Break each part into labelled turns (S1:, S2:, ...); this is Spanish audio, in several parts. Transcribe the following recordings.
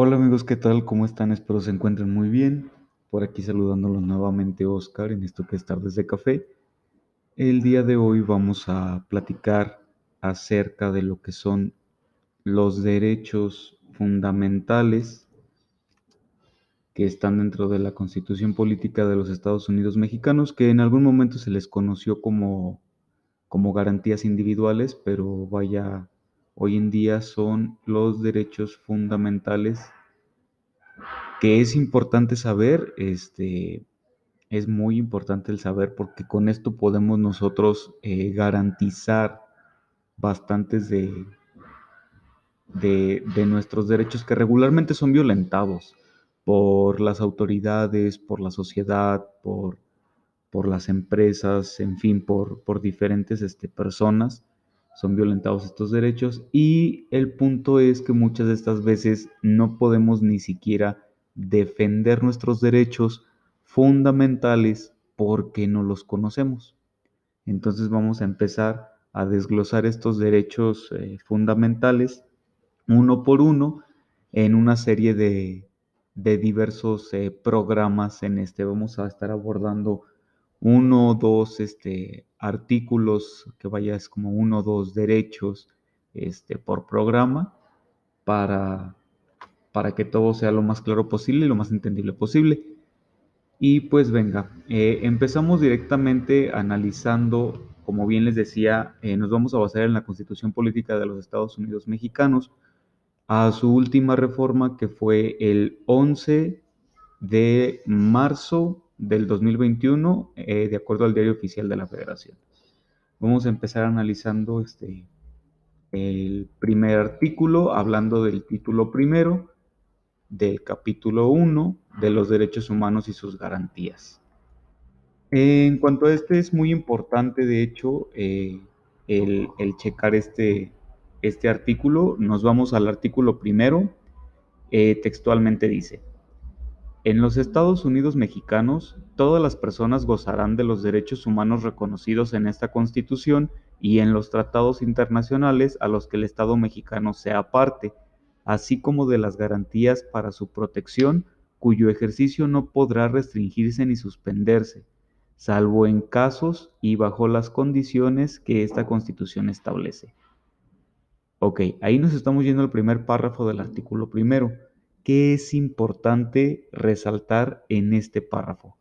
S1: Hola amigos, ¿qué tal? ¿Cómo están? Espero se encuentren muy bien. Por aquí saludándolos nuevamente Oscar en esto que es Tardes de Café. El día de hoy vamos a platicar acerca de lo que son los derechos fundamentales que están dentro de la Constitución Política de los Estados Unidos Mexicanos, que en algún momento se les conoció como, como garantías individuales, pero vaya hoy en día son los derechos fundamentales que es importante saber, este, es muy importante el saber porque con esto podemos nosotros eh, garantizar bastantes de, de, de, nuestros derechos que regularmente son violentados por las autoridades, por la sociedad, por, por las empresas, en fin, por, por diferentes este, personas son violentados estos derechos. Y el punto es que muchas de estas veces no podemos ni siquiera defender nuestros derechos fundamentales porque no los conocemos. Entonces vamos a empezar a desglosar estos derechos eh, fundamentales uno por uno en una serie de, de diversos eh, programas en este. Vamos a estar abordando uno o dos este, artículos, que vaya es como uno o dos derechos este, por programa para, para que todo sea lo más claro posible y lo más entendible posible. Y pues venga, eh, empezamos directamente analizando, como bien les decía, eh, nos vamos a basar en la Constitución Política de los Estados Unidos Mexicanos, a su última reforma que fue el 11 de marzo del 2021, eh, de acuerdo al diario oficial de la Federación. Vamos a empezar analizando este, el primer artículo, hablando del título primero, del capítulo 1 de los derechos humanos y sus garantías. En cuanto a este, es muy importante, de hecho, eh, el, el, checar este, este artículo. Nos vamos al artículo primero. Eh, textualmente dice, en los Estados Unidos mexicanos, todas las personas gozarán de los derechos humanos reconocidos en esta Constitución y en los tratados internacionales a los que el Estado mexicano sea parte, así como de las garantías para su protección, cuyo ejercicio no podrá restringirse ni suspenderse, salvo en casos y bajo las condiciones que esta Constitución establece. Ok, ahí nos estamos yendo al primer párrafo del artículo primero. ¿Qué es importante resaltar en este párrafo?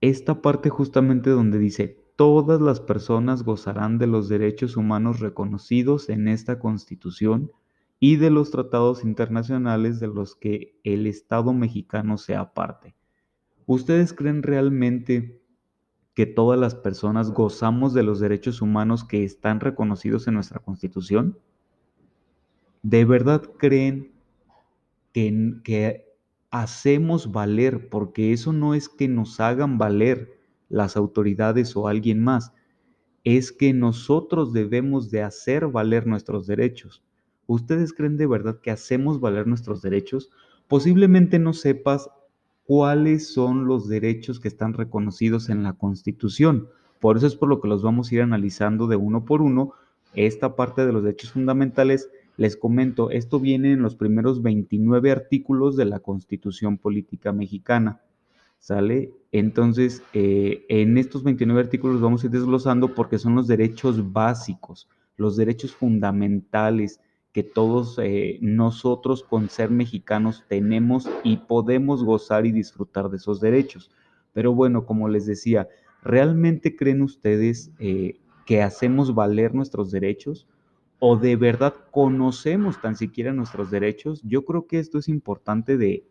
S1: Esta parte justamente donde dice, todas las personas gozarán de los derechos humanos reconocidos en esta Constitución y de los tratados internacionales de los que el Estado mexicano sea parte. ¿Ustedes creen realmente que todas las personas gozamos de los derechos humanos que están reconocidos en nuestra Constitución? ¿De verdad creen que, hacemos valer, porque eso no es que nos hagan valer las autoridades o alguien más, es que nosotros debemos de hacer valer nuestros derechos. ¿Ustedes creen de verdad que hacemos valer nuestros derechos? Posiblemente no sepas cuáles son los derechos que están reconocidos en la Constitución. Por eso es por lo que los vamos a ir analizando de uno por uno. Esta parte de los derechos fundamentales les comento, esto viene en los primeros 29 artículos de la Constitución Política Mexicana. ¿Sale? Entonces, eh, en estos 29 artículos vamos a ir desglosando porque son los derechos básicos, los derechos fundamentales que todos eh, nosotros con ser mexicanos tenemos y podemos gozar y disfrutar de esos derechos. Pero bueno, como les decía, ¿realmente creen ustedes eh, que hacemos valer nuestros derechos? o de verdad conocemos tan siquiera nuestros derechos, yo creo que esto es importante de,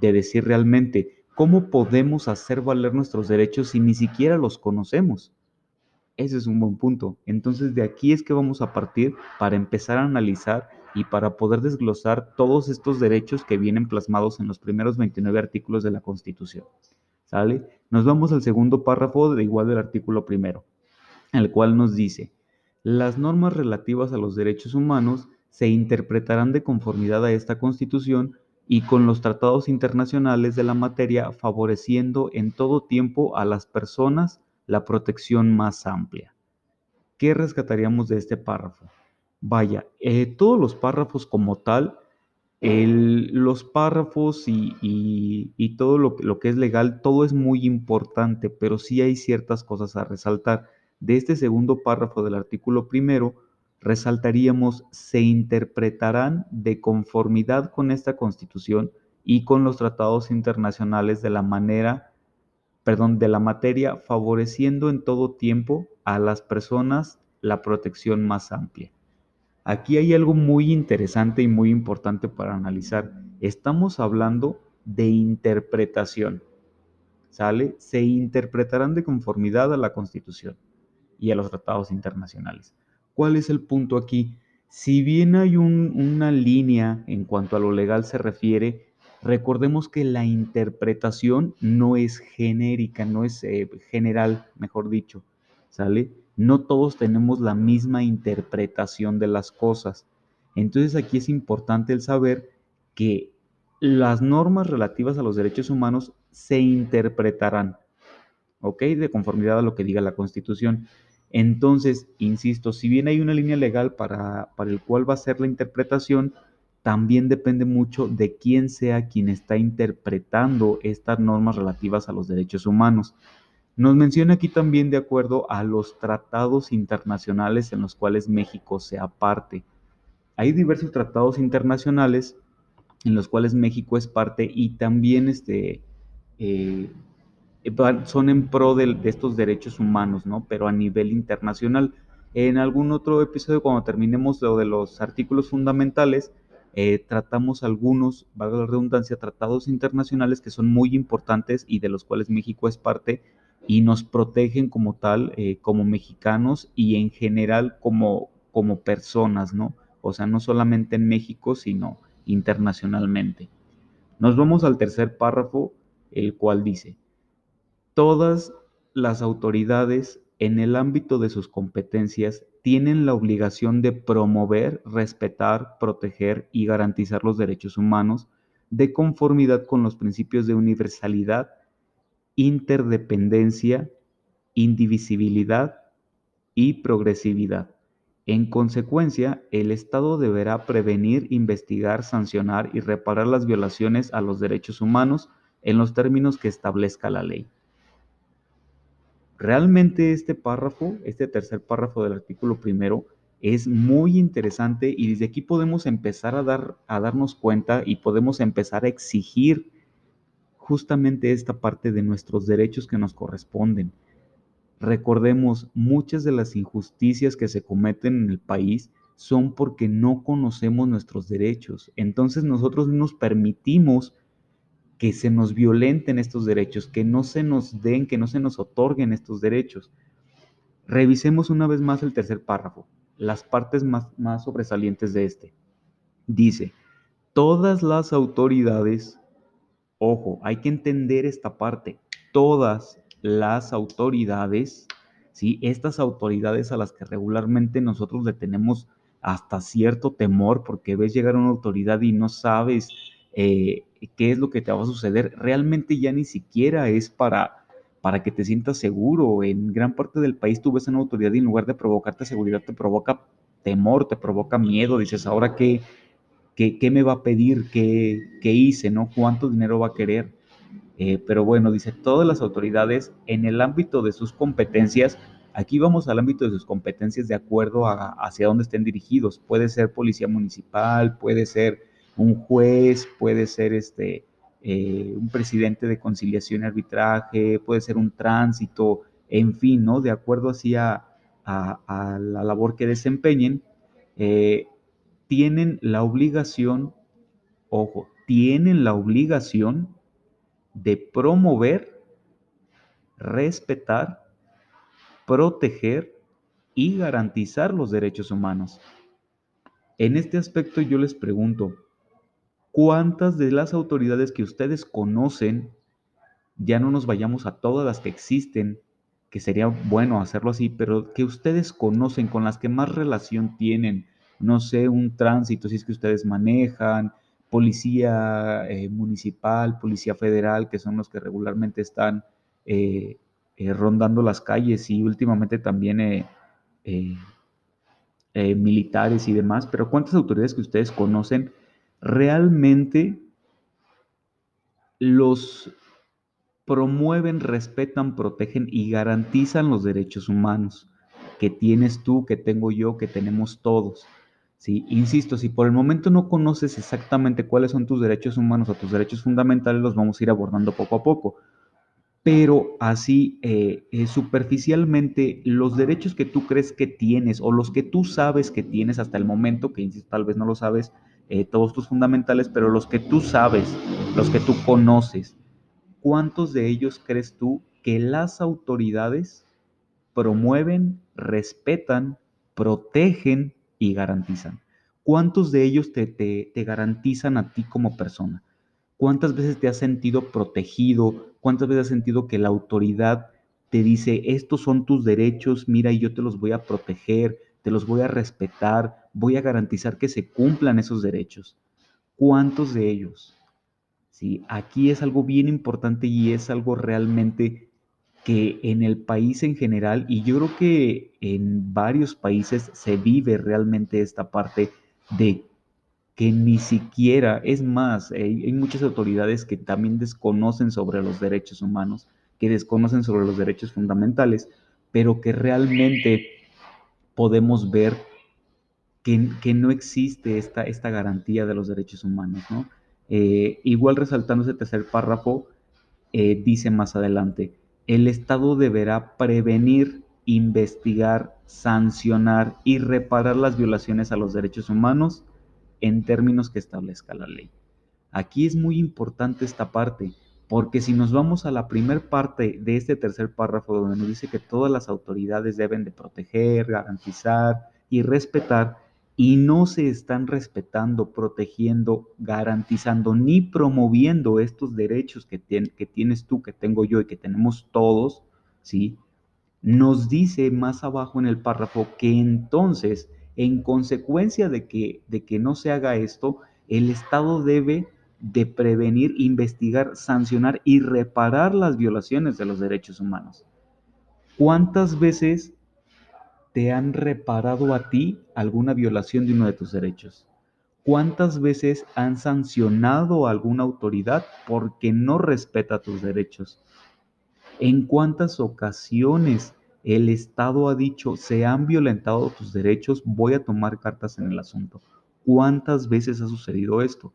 S1: decir realmente, ¿cómo podemos hacer valer nuestros derechos si ni siquiera los conocemos? Ese es un buen punto. Entonces de aquí es que vamos a partir para empezar a analizar y para poder desglosar todos estos derechos que vienen plasmados en los primeros 29 artículos de la Constitución. ¿Sale? Nos vamos al segundo párrafo de igual del artículo primero, el cual nos dice, las normas relativas a los derechos humanos se interpretarán de conformidad a esta Constitución y con los tratados internacionales de la materia, favoreciendo en todo tiempo a las personas la protección más amplia. ¿Qué rescataríamos de este párrafo? Vaya, eh, todos los párrafos como tal los párrafos y, todo lo, lo, que es legal, todo es muy importante, pero sí hay ciertas cosas a resaltar. De este segundo párrafo del artículo primero, resaltaríamos, se interpretarán de conformidad con esta Constitución y con los tratados internacionales de la manera, perdón, de la materia, favoreciendo en todo tiempo a las personas la protección más amplia. Aquí hay algo muy interesante y muy importante para analizar. Estamos hablando de interpretación. ¿Sale? Se interpretarán de conformidad a la Constitución y a los tratados internacionales. ¿Cuál es el punto aquí? Si bien hay una línea en cuanto a lo legal se refiere, recordemos que la interpretación no es genérica, no es eh, general, mejor dicho, ¿sale? no todos tenemos la misma interpretación de las cosas. Entonces aquí es importante el saber que las normas relativas a los derechos humanos se interpretarán, ¿ok? De conformidad a lo que diga la Constitución. Entonces, insisto, si bien hay una línea legal para, para el cual va a ser la interpretación, también depende mucho de quién sea quien está interpretando estas normas relativas a los derechos humanos. Nos menciona aquí también de acuerdo a los tratados internacionales en los cuales México sea parte. Hay diversos tratados internacionales en los cuales México es parte y también este, eh, son en pro de, estos derechos humanos, ¿no? Pero a nivel internacional. En algún otro episodio, cuando terminemos lo de los artículos fundamentales, eh, tratamos algunos, valga la redundancia, tratados internacionales que son muy importantes y de los cuales México es parte y nos protegen como tal, eh, como mexicanos y en general como, como personas, ¿no? O sea, no solamente en México, sino internacionalmente. Nos vamos al tercer párrafo, el cual dice, todas las autoridades en el ámbito de sus competencias tienen la obligación de promover, respetar, proteger y garantizar los derechos humanos de conformidad con los principios de universalidad, interdependencia, indivisibilidad y progresividad. En consecuencia, el Estado deberá prevenir, investigar, sancionar y reparar las violaciones a los derechos humanos en los términos que establezca la ley. Realmente este párrafo, este tercer párrafo del artículo primero, es muy interesante y desde aquí podemos empezar a, dar, a darnos cuenta y podemos empezar a exigir justamente esta parte de nuestros derechos que nos corresponden. Recordemos, muchas de las injusticias que se cometen en el país son porque no conocemos nuestros derechos. Entonces nosotros nos permitimos que se nos violenten estos derechos, que no se nos den, que no se nos otorguen estos derechos. Revisemos una vez más el tercer párrafo, las partes más, más sobresalientes de este. Dice, todas las autoridades Ojo, hay que entender esta parte. Todas las autoridades, ¿sí? estas autoridades a las que regularmente nosotros le tenemos hasta cierto temor porque ves llegar una autoridad y no sabes eh, qué es lo que te va a suceder, realmente ya ni siquiera es para, para que te sientas seguro. En gran parte del país tú ves a una autoridad y en lugar de provocarte seguridad te provoca temor, te provoca miedo, dices, ahora qué, ¿Qué, me va a pedir? ¿Qué, hice? ¿no? ¿Cuánto dinero va a querer? Eh, pero bueno, dice, todas las autoridades en el ámbito de sus competencias, aquí vamos al ámbito de sus competencias de acuerdo a hacia dónde estén dirigidos. Puede ser policía municipal, puede ser un juez, puede ser este, eh, un presidente de conciliación y arbitraje, puede ser un tránsito, en fin, ¿no? De acuerdo hacia a, la labor que desempeñen. Eh, tienen la obligación, ojo, tienen la obligación de promover, respetar, proteger y garantizar los derechos humanos. En este aspecto yo les pregunto, ¿cuántas de las autoridades que ustedes conocen, ya no nos vayamos a todas las que existen, que sería bueno hacerlo así, pero que ustedes conocen, con las que más relación tienen, no sé, un tránsito, si es que ustedes manejan, policía eh, municipal, policía federal, que son los que regularmente están eh, eh, rondando las calles y últimamente también militares y demás, pero ¿cuántas autoridades que ustedes conocen realmente los promueven, respetan, protegen y garantizan los derechos humanos que tienes tú, que tengo yo, que tenemos todos. ¿sí? Insisto, si por el momento no conoces exactamente cuáles son tus derechos humanos o tus derechos fundamentales, los vamos a ir abordando poco a poco. Pero así, eh, eh, superficialmente, los derechos que tú crees que tienes o los que tú sabes que tienes hasta el momento, que insisto, tal vez no lo sabes, eh, todos tus fundamentales, pero los que tú sabes, los que tú conoces, ¿cuántos de ellos crees tú que las autoridades promueven, respetan, protegen y garantizan? ¿Cuántos de ellos te, te, garantizan a ti como persona? ¿Cuántas veces te has sentido protegido? ¿Cuántas veces has sentido que la autoridad te dice, estos son tus derechos, mira, y yo te los voy a proteger, te los voy a respetar, voy a garantizar que se cumplan esos derechos? ¿Cuántos de ellos? Sí, aquí es algo bien importante y es algo realmente que en el país en general, y yo creo que en varios países se vive realmente esta parte de que ni siquiera, es más, hay, muchas autoridades que también desconocen sobre los derechos humanos, que desconocen sobre los derechos fundamentales, pero que realmente podemos ver que, no existe esta, esta garantía de los derechos humanos, ¿no? Eh, igual resaltando ese tercer párrafo, eh, dice más adelante, el Estado deberá prevenir, investigar, sancionar y reparar las violaciones a los derechos humanos en términos que establezca la ley. Aquí es muy importante esta parte, porque si nos vamos a la primer parte de este tercer párrafo donde nos dice que todas las autoridades deben de proteger, garantizar y respetar, y no se están respetando, protegiendo, garantizando ni promoviendo estos derechos que, que tienes tú, que tengo yo y que tenemos todos, ¿sí? Nos dice más abajo en el párrafo que entonces, en consecuencia de que, de que no se haga esto, el Estado debe de prevenir, investigar, sancionar y reparar las violaciones de los derechos humanos. ¿Cuántas veces te han reparado a ti alguna violación de uno de tus derechos? ¿Cuántas veces han sancionado a alguna autoridad porque no respeta tus derechos? ¿En cuántas ocasiones el Estado ha dicho, se han violentado tus derechos, voy a tomar cartas en el asunto? ¿Cuántas veces ha sucedido esto?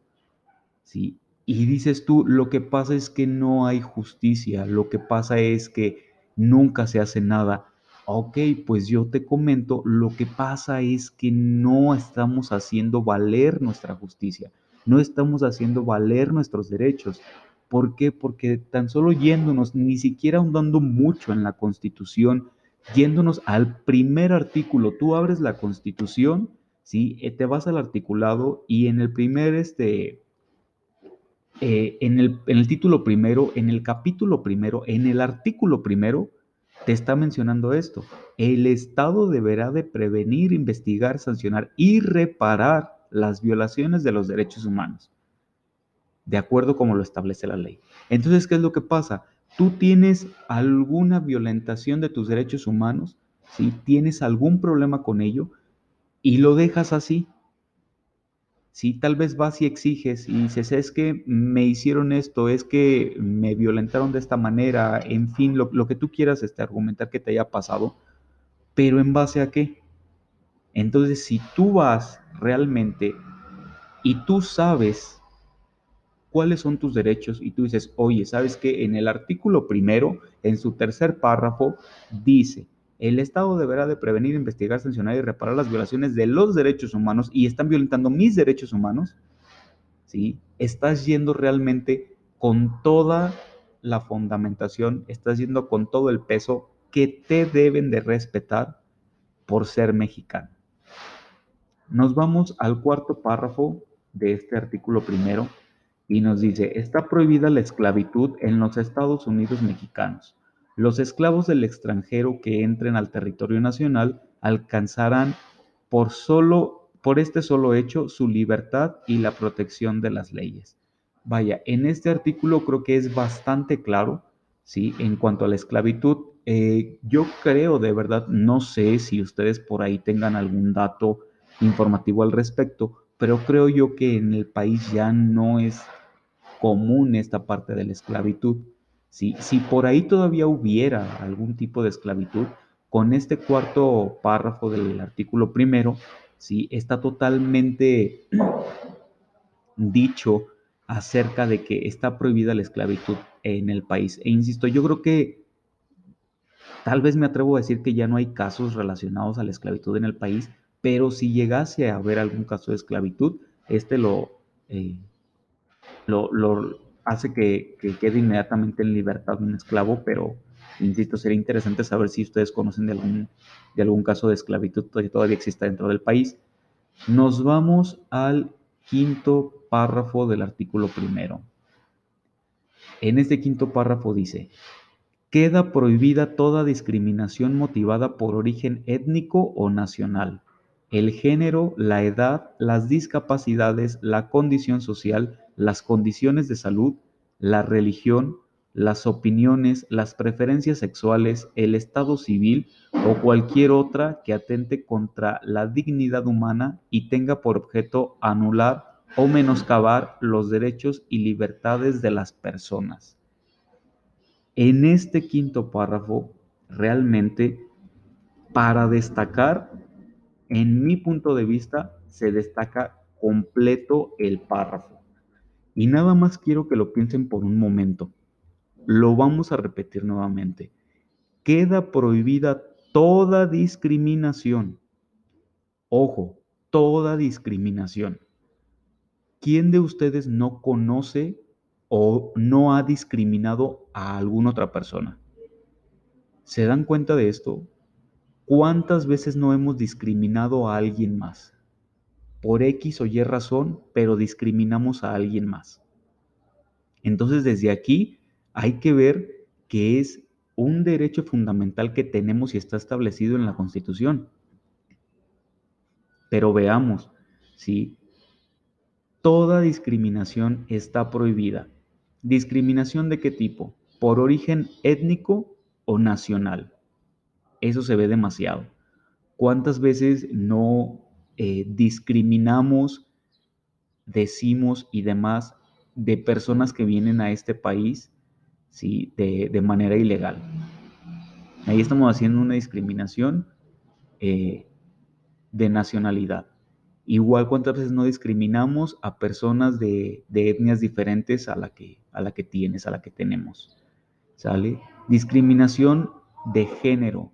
S1: ¿Sí? Y dices tú, lo que pasa es que no hay justicia, lo que pasa es que nunca se hace nada. Ok, pues yo te comento, lo que pasa es que no estamos haciendo valer nuestra justicia, no estamos haciendo valer nuestros derechos. ¿Por qué? Porque tan solo yéndonos, ni siquiera ahondando mucho en la Constitución, yéndonos al primer artículo, tú abres la Constitución, ¿sí? Eh, te vas al articulado y en el primer, este, eh, en, el, en el título primero, en el capítulo primero, en el artículo primero, te está mencionando esto. El Estado deberá de prevenir, investigar, sancionar y reparar las violaciones de los derechos humanos, de acuerdo como lo establece la ley. Entonces, ¿qué es lo que pasa? Tú tienes alguna violentación de tus derechos humanos, si tienes algún problema con ello y lo dejas así, si tal vez vas y exiges y dices, es que me hicieron esto, es que me violentaron de esta manera, en fin, lo, que tú quieras este, argumentar que te haya pasado, pero en base a qué? Entonces, si tú vas realmente y tú sabes cuáles son tus derechos y tú dices, oye, ¿sabes que En el artículo primero, en su tercer párrafo, dice, el Estado deberá de prevenir, investigar, sancionar y reparar las violaciones de los derechos humanos y están violentando mis derechos humanos, ¿sí? Estás yendo realmente con toda la fundamentación, estás yendo con todo el peso que te deben de respetar por ser mexicano. Nos vamos al cuarto párrafo de este artículo primero y nos dice, está prohibida la esclavitud en los Estados Unidos mexicanos los esclavos del extranjero que entren al territorio nacional alcanzarán por solo por este solo hecho su libertad y la protección de las leyes. Vaya, en este artículo creo que es bastante claro, ¿sí? En cuanto a la esclavitud, eh, yo creo de verdad, no sé si ustedes por ahí tengan algún dato informativo al respecto, pero creo yo que en el país ya no es común esta parte de la esclavitud. Si, si por ahí todavía hubiera algún tipo de esclavitud, con este cuarto párrafo del artículo primero, ¿sí? está totalmente dicho acerca de que está prohibida la esclavitud en el país. E insisto, yo creo que tal vez me atrevo a decir que ya no hay casos relacionados a la esclavitud en el país, pero si llegase a haber algún caso de esclavitud, este lo, eh, lo, hace que, quede inmediatamente en libertad un esclavo, pero insisto, sería interesante saber si ustedes conocen de algún, de algún caso de esclavitud que todavía exista dentro del país. Nos vamos al quinto párrafo del artículo primero. En este quinto párrafo dice, queda prohibida toda discriminación motivada por origen étnico o nacional, el género, la edad, las discapacidades, la condición social, las condiciones de salud, la religión, las opiniones, las preferencias sexuales, el estado civil o cualquier otra que atente contra la dignidad humana y tenga por objeto anular o menoscabar los derechos y libertades de las personas. En este quinto párrafo, realmente, para destacar, en mi punto de vista, se destaca completo el párrafo. Y nada más quiero que lo piensen por un momento. Lo vamos a repetir nuevamente. Queda prohibida toda discriminación. Ojo, toda discriminación. ¿Quién de ustedes no conoce o no ha discriminado a alguna otra persona? ¿Se dan cuenta de esto? ¿Cuántas veces no hemos discriminado a alguien más? Por X o Y razón, pero discriminamos a alguien más. Entonces, desde aquí hay que ver que es un derecho fundamental que tenemos y está establecido en la Constitución. Pero veamos, ¿sí? Toda discriminación está prohibida. ¿Discriminación de qué tipo? Por origen étnico o nacional. Eso se ve demasiado. ¿Cuántas veces no eh, discriminamos, decimos y demás de personas que vienen a este país ¿sí? de, manera ilegal. Ahí estamos haciendo una discriminación eh, de nacionalidad. Igual cuántas veces no discriminamos a personas de, de, etnias diferentes a la, que, a la que tienes, a la que tenemos. ¿Sale? Discriminación de género.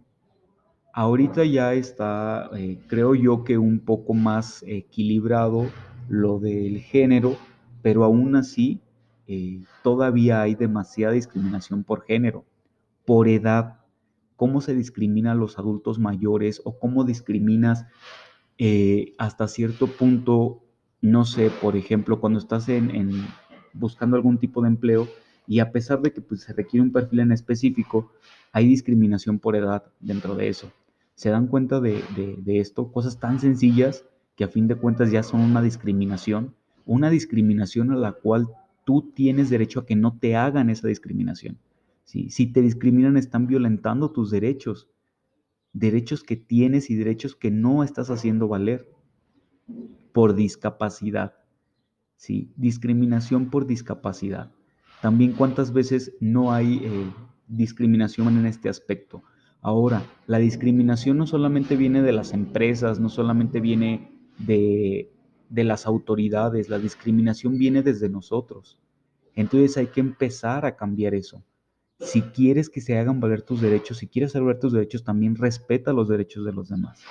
S1: Ahorita ya está, eh, creo yo que un poco más equilibrado lo del género, pero aún así eh, todavía hay demasiada discriminación por género, por edad, cómo se discrimina a los adultos mayores o cómo discriminas eh, hasta cierto punto, no sé, por ejemplo, cuando estás en, buscando algún tipo de empleo y a pesar de que pues, se requiere un perfil en específico, hay discriminación por edad dentro de eso se dan cuenta de, esto, cosas tan sencillas que a fin de cuentas ya son una discriminación, una discriminación a la cual tú tienes derecho a que no te hagan esa discriminación. Si te discriminan están violentando tus derechos, derechos que tienes y derechos que no estás haciendo valer por discapacidad. ¿sí? Discriminación por discapacidad. También cuántas veces no hay eh, discriminación en este aspecto. Ahora, la discriminación no solamente viene de las empresas, no solamente viene de, las autoridades, la discriminación viene desde nosotros. Entonces hay que empezar a cambiar eso. Si quieres que se hagan valer tus derechos, si quieres valer tus derechos, también respeta los derechos de los demás.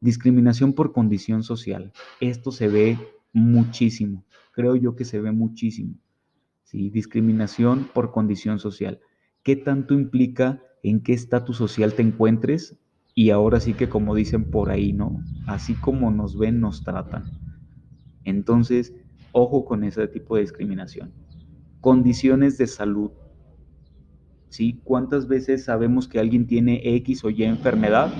S1: Discriminación por condición social. Esto se ve muchísimo. Creo yo que se ve muchísimo. ¿sí? Discriminación por condición social. ¿Qué tanto implica en qué estatus social te encuentres y ahora sí que como dicen por ahí, ¿no? Así como nos ven, nos tratan. Entonces, ojo con ese tipo de discriminación. Condiciones de salud. ¿Sí? ¿Cuántas veces sabemos que alguien tiene X o Y enfermedad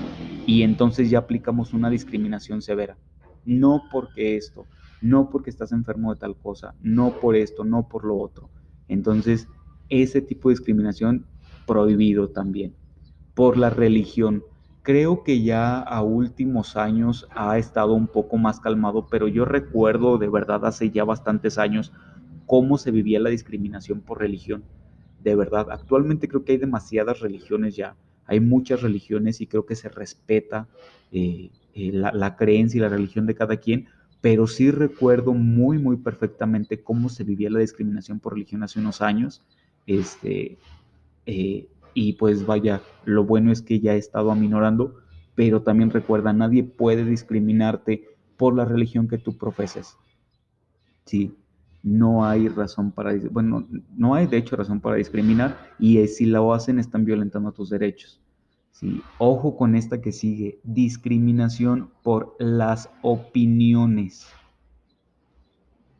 S1: y entonces ya aplicamos una discriminación severa? No porque esto, no porque estás enfermo de tal cosa, no por esto, no por lo otro. Entonces, ese tipo de discriminación prohibido también. Por la religión. creo que ya a últimos años ha estado un poco más calmado, pero yo recuerdo de verdad hace ya bastantes años cómo se vivía la discriminación por religión. De verdad, actualmente creo que hay demasiadas religiones ya, hay muchas religiones y creo que se respeta eh, eh, la, creencia y la religión de cada quien, pero sí recuerdo muy, muy perfectamente cómo se vivía la discriminación por religión hace unos años. Este, eh, y pues vaya, lo bueno es que ya he estado aminorando, pero también recuerda, nadie puede discriminarte por la religión que tú profeses. Sí, no hay razón para, bueno, no hay de hecho razón para discriminar y si lo hacen están violentando tus derechos. Sí, ojo con esta que sigue, discriminación por las opiniones.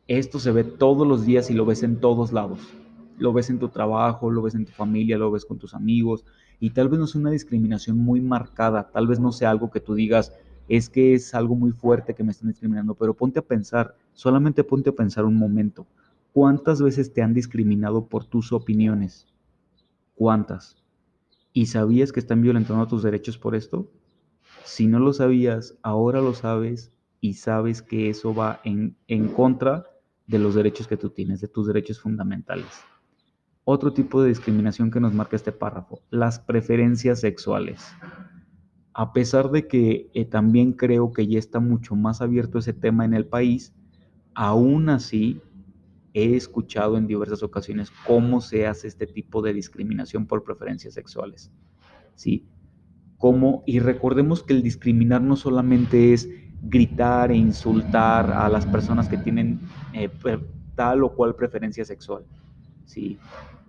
S1: Esto se ve todos los días y lo ves en todos lados lo ves en tu trabajo, lo ves en tu familia, lo ves con tus amigos, y tal vez no sea una discriminación muy marcada, tal vez no sea algo que tú digas, es que es algo muy fuerte que me están discriminando, pero ponte a pensar, solamente ponte a pensar un momento, ¿cuántas veces te han discriminado por tus opiniones? ¿Cuántas? ¿Y sabías que están violentando tus derechos por esto? Si no lo sabías, ahora lo sabes y sabes que eso va en, en contra de los derechos que tú tienes, de tus derechos fundamentales. Otro tipo de discriminación que nos marca este párrafo, las preferencias sexuales. A pesar de que eh, también creo que ya está mucho más abierto ese tema en el país, aún así he escuchado en diversas ocasiones cómo se hace este tipo de discriminación por preferencias sexuales. ¿Sí? Cómo, y recordemos que el discriminar no solamente es gritar e insultar a las personas que tienen eh, tal o cual preferencia sexual. ¿sí?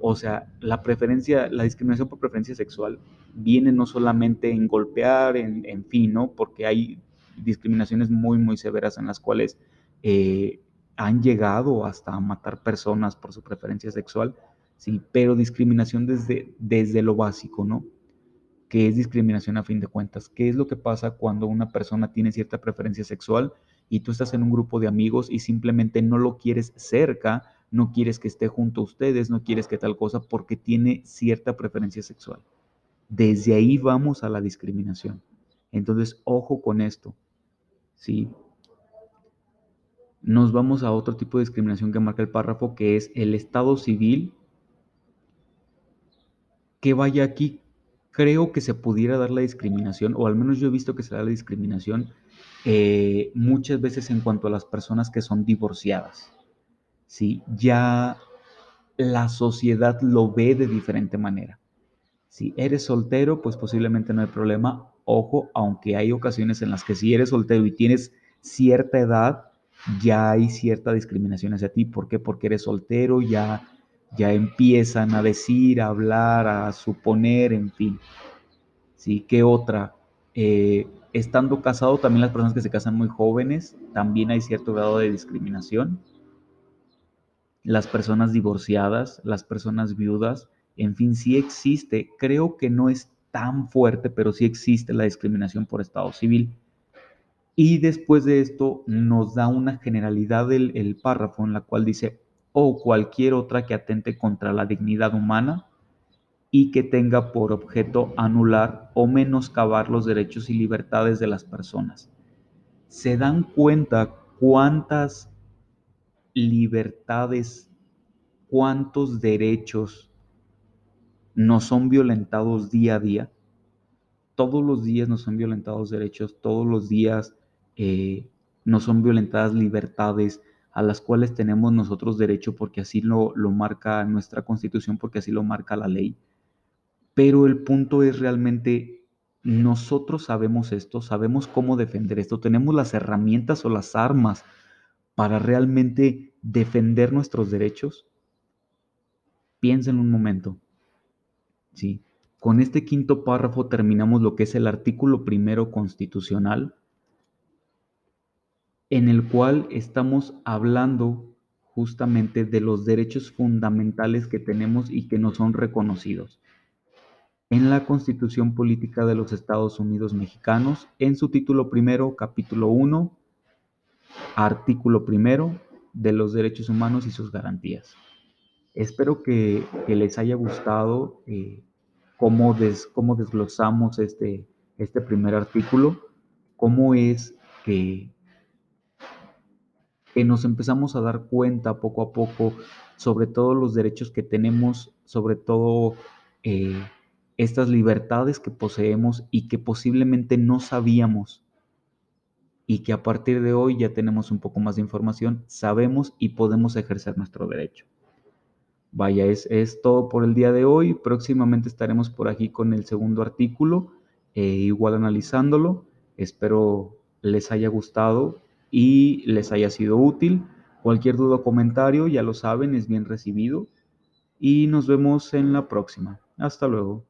S1: O sea, la preferencia, la discriminación por preferencia sexual viene no solamente en golpear, en, en fin, ¿no? Porque hay discriminaciones muy, muy severas en las cuales eh, han llegado hasta matar personas por su preferencia sexual, sí, pero discriminación desde, desde lo básico, ¿no? ¿Qué es discriminación a fin de cuentas? ¿Qué es lo que pasa cuando una persona tiene cierta preferencia sexual y tú estás en un grupo de amigos y simplemente no lo quieres cerca no quieres que esté junto a ustedes, no quieres que tal cosa porque tiene cierta preferencia sexual. Desde ahí vamos a la discriminación. Entonces, ojo con esto. ¿sí? Nos vamos a otro tipo de discriminación que marca el párrafo, que es el estado civil. Que vaya aquí, creo que se pudiera dar la discriminación, o al menos yo he visto que se da la discriminación eh, muchas veces en cuanto a las personas que son divorciadas. ¿Sí? ya la sociedad lo ve de diferente manera. Si eres soltero, pues posiblemente no hay problema. Ojo, aunque hay ocasiones en las que si eres soltero y tienes cierta edad, ya hay cierta discriminación hacia ti. ¿Por qué? Porque eres soltero, ya, ya empiezan a decir, a hablar, a suponer, en fin. ¿Sí? ¿Qué otra? Eh, estando casado, también las personas que se casan muy jóvenes, también hay cierto grado de discriminación las personas divorciadas, las personas viudas, en fin, sí existe. Creo que no es tan fuerte, pero sí existe la discriminación por estado civil. Y después de esto nos da una generalidad del el párrafo en la cual dice, o cualquier otra que atente contra la dignidad humana y que tenga por objeto anular o menoscabar los derechos y libertades de las personas. ¿Se dan cuenta cuántas libertades, cuántos derechos nos son violentados día a día. Todos los días nos son violentados derechos, todos los días eh, nos son violentadas libertades a las cuales tenemos nosotros derecho porque así lo, lo marca nuestra constitución, porque así lo marca la ley. Pero el punto es realmente, nosotros sabemos esto, sabemos cómo defender esto, tenemos las herramientas o las armas para realmente defender nuestros derechos? Piensen un momento. ¿sí? Con este quinto párrafo terminamos lo que es el artículo primero constitucional, en el cual estamos hablando justamente de los derechos fundamentales que tenemos y que no son reconocidos. En la Constitución Política de los Estados Unidos Mexicanos, en su título primero, capítulo 1, artículo primero de los derechos humanos y sus garantías. Espero que, les haya gustado eh, cómo, desglosamos este, este primer artículo, cómo es que, que nos empezamos a dar cuenta poco a poco sobre todos los derechos que tenemos, sobre todo eh, estas libertades que poseemos y que posiblemente no sabíamos y que a partir de hoy ya tenemos un poco más de información, sabemos y podemos ejercer nuestro derecho. Vaya, es, es todo por el día de hoy. Próximamente estaremos por aquí con el segundo artículo, eh, igual analizándolo. Espero les haya gustado y les haya sido útil. Cualquier duda o comentario, ya lo saben, es bien recibido. Y nos vemos en la próxima. Hasta luego.